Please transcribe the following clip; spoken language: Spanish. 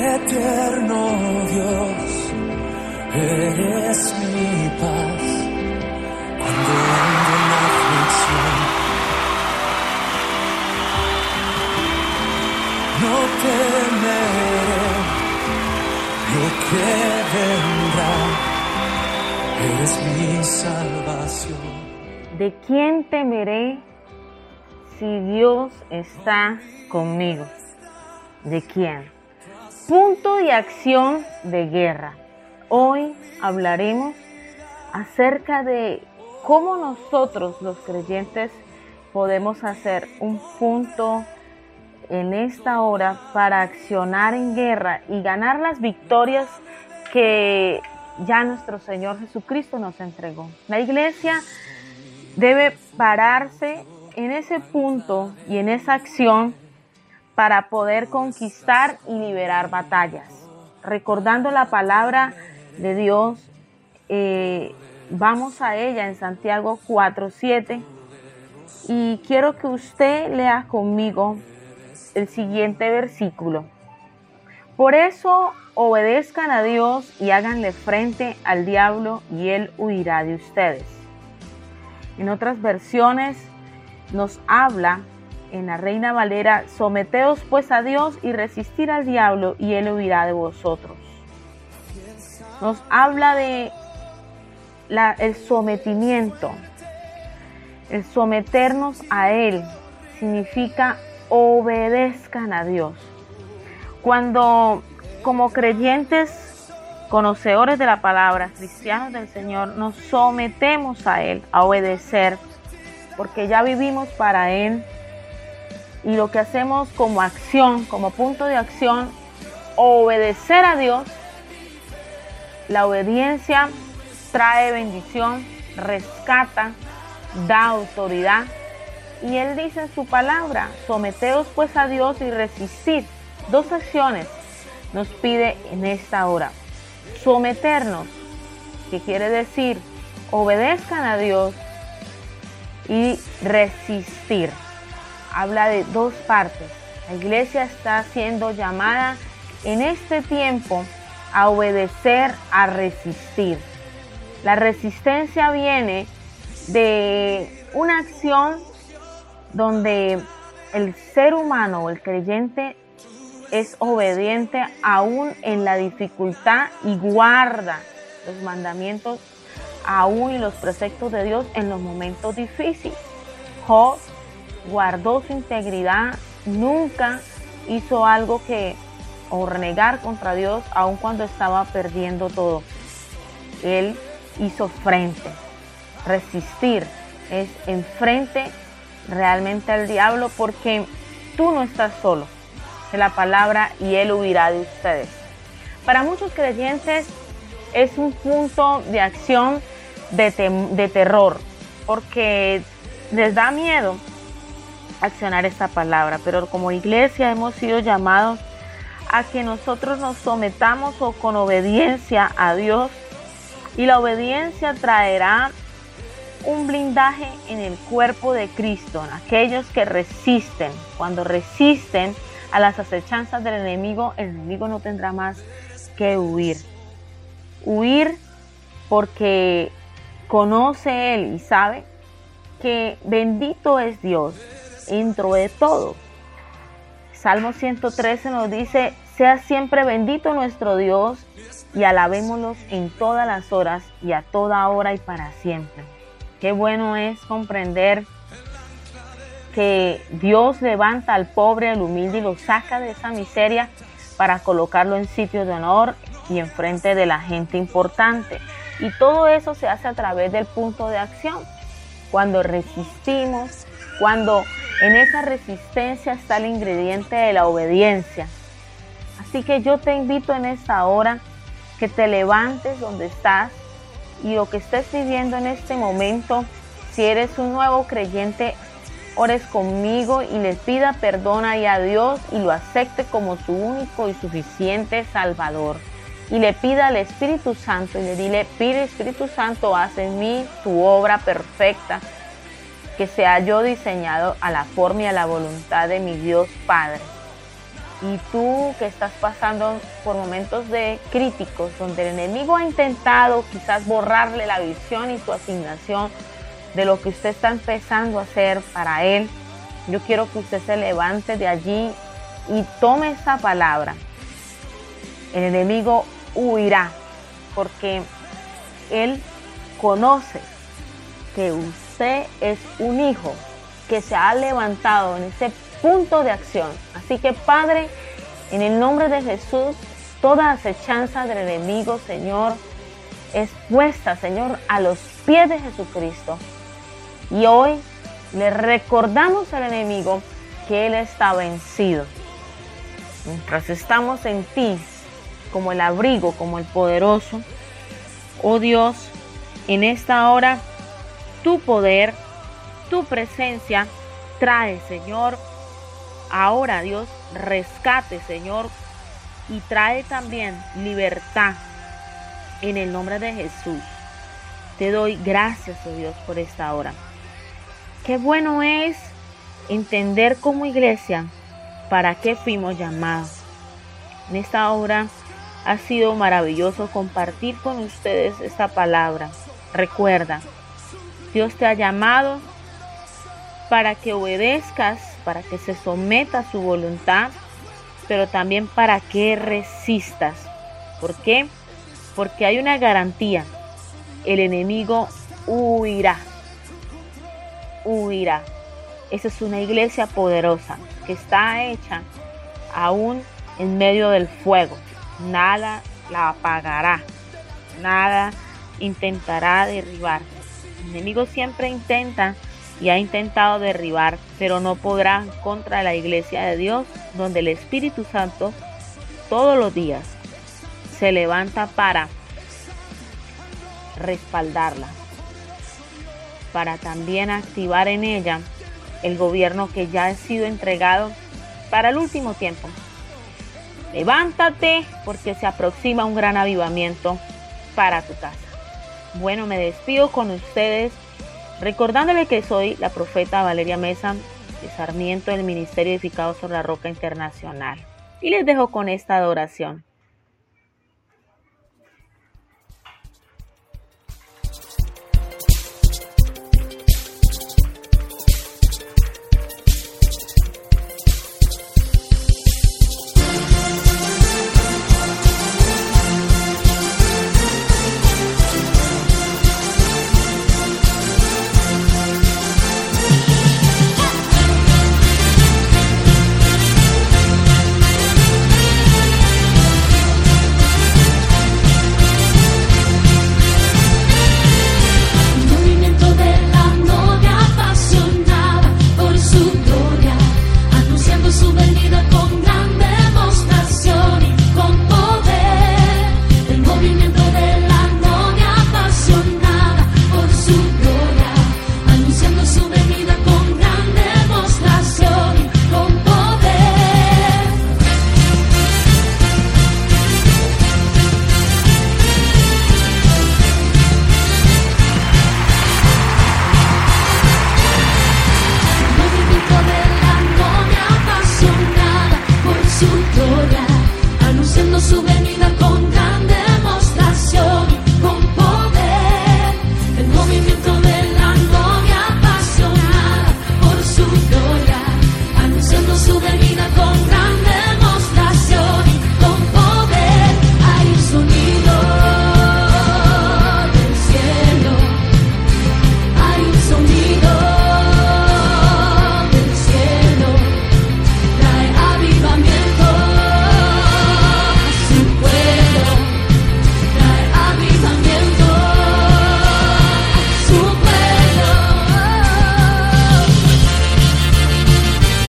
Eterno Dios, eres mi paz cuando ando en aflicción. No temeré lo que vendrá, eres mi salvación. ¿De quién temeré si Dios está conmigo? ¿De quién? Punto de acción de guerra. Hoy hablaremos acerca de cómo nosotros los creyentes podemos hacer un punto en esta hora para accionar en guerra y ganar las victorias que ya nuestro Señor Jesucristo nos entregó. La iglesia debe pararse en ese punto y en esa acción para poder conquistar y liberar batallas. Recordando la palabra de Dios, eh, vamos a ella en Santiago 4.7 y quiero que usted lea conmigo el siguiente versículo. Por eso obedezcan a Dios y háganle frente al diablo y él huirá de ustedes. En otras versiones nos habla en la Reina Valera, someteos pues a Dios y resistir al diablo y él huirá de vosotros. Nos habla de el sometimiento. El someternos a Él significa obedezcan a Dios. Cuando como creyentes, conocedores de la palabra, cristianos del Señor, nos sometemos a Él, a obedecer, porque ya vivimos para Él, y lo que hacemos como acción, como punto de acción, obedecer a Dios, la obediencia trae bendición, rescata, da autoridad. Y Él dice en su palabra, someteos pues a Dios y resistir. Dos acciones nos pide en esta hora. Someternos, que quiere decir obedezcan a Dios y resistir habla de dos partes. La iglesia está siendo llamada en este tiempo a obedecer, a resistir. La resistencia viene de una acción donde el ser humano o el creyente es obediente aún en la dificultad y guarda los mandamientos aún y los preceptos de Dios en los momentos difíciles guardó su integridad, nunca hizo algo que o renegar contra Dios aun cuando estaba perdiendo todo. Él hizo frente. Resistir es enfrente realmente al diablo porque tú no estás solo. Es la palabra y él huirá de ustedes. Para muchos creyentes es un punto de acción de, de terror porque les da miedo accionar esta palabra, pero como iglesia hemos sido llamados a que nosotros nos sometamos o con obediencia a Dios y la obediencia traerá un blindaje en el cuerpo de Cristo, en aquellos que resisten. Cuando resisten a las acechanzas del enemigo, el enemigo no tendrá más que huir. Huir porque conoce él y sabe que bendito es Dios dentro de todo. Salmo 113 nos dice, sea siempre bendito nuestro Dios y alabémoslo en todas las horas y a toda hora y para siempre. Qué bueno es comprender que Dios levanta al pobre, al humilde y lo saca de esa miseria para colocarlo en sitio de honor y enfrente de la gente importante. Y todo eso se hace a través del punto de acción. Cuando resistimos, cuando en esa resistencia está el ingrediente de la obediencia. Así que yo te invito en esta hora que te levantes donde estás y lo que estés viviendo en este momento, si eres un nuevo creyente, ores conmigo y le pida perdón ahí a Dios y lo acepte como su único y suficiente Salvador. Y le pida al Espíritu Santo y le dile, pide Espíritu Santo, haz en mí tu obra perfecta que sea yo diseñado a la forma y a la voluntad de mi Dios Padre. Y tú que estás pasando por momentos de críticos, donde el enemigo ha intentado quizás borrarle la visión y su asignación de lo que usted está empezando a hacer para él, yo quiero que usted se levante de allí y tome esta palabra. El enemigo huirá porque él conoce que usted es un hijo que se ha levantado en ese punto de acción. Así que Padre, en el nombre de Jesús, toda acechanza del enemigo, Señor, es puesta, Señor, a los pies de Jesucristo. Y hoy le recordamos al enemigo que Él está vencido. Mientras estamos en ti, como el abrigo, como el poderoso, oh Dios, en esta hora, tu poder, tu presencia trae, Señor, Ahora Dios rescate, Señor, y trae también libertad en el nombre de Jesús. Te doy gracias, oh Dios, por esta hora. Qué bueno es entender como iglesia para qué fuimos llamados. En esta hora ha sido maravilloso compartir con ustedes esta palabra. Recuerda, Dios te ha llamado para que obedezcas para que se someta a su voluntad, pero también para que resistas. ¿Por qué? Porque hay una garantía. El enemigo huirá. Huirá. Esa es una iglesia poderosa que está hecha aún en medio del fuego. Nada la apagará. Nada intentará derribar. Enemigo siempre intenta y ha intentado derribar, pero no podrá contra la iglesia de Dios, donde el Espíritu Santo todos los días se levanta para respaldarla, para también activar en ella el gobierno que ya ha sido entregado para el último tiempo. Levántate porque se aproxima un gran avivamiento para tu casa. Bueno, me despido con ustedes Recordándole que soy la profeta Valeria Mesa de Sarmiento del Ministerio Edificado sobre la Roca Internacional. Y les dejo con esta adoración.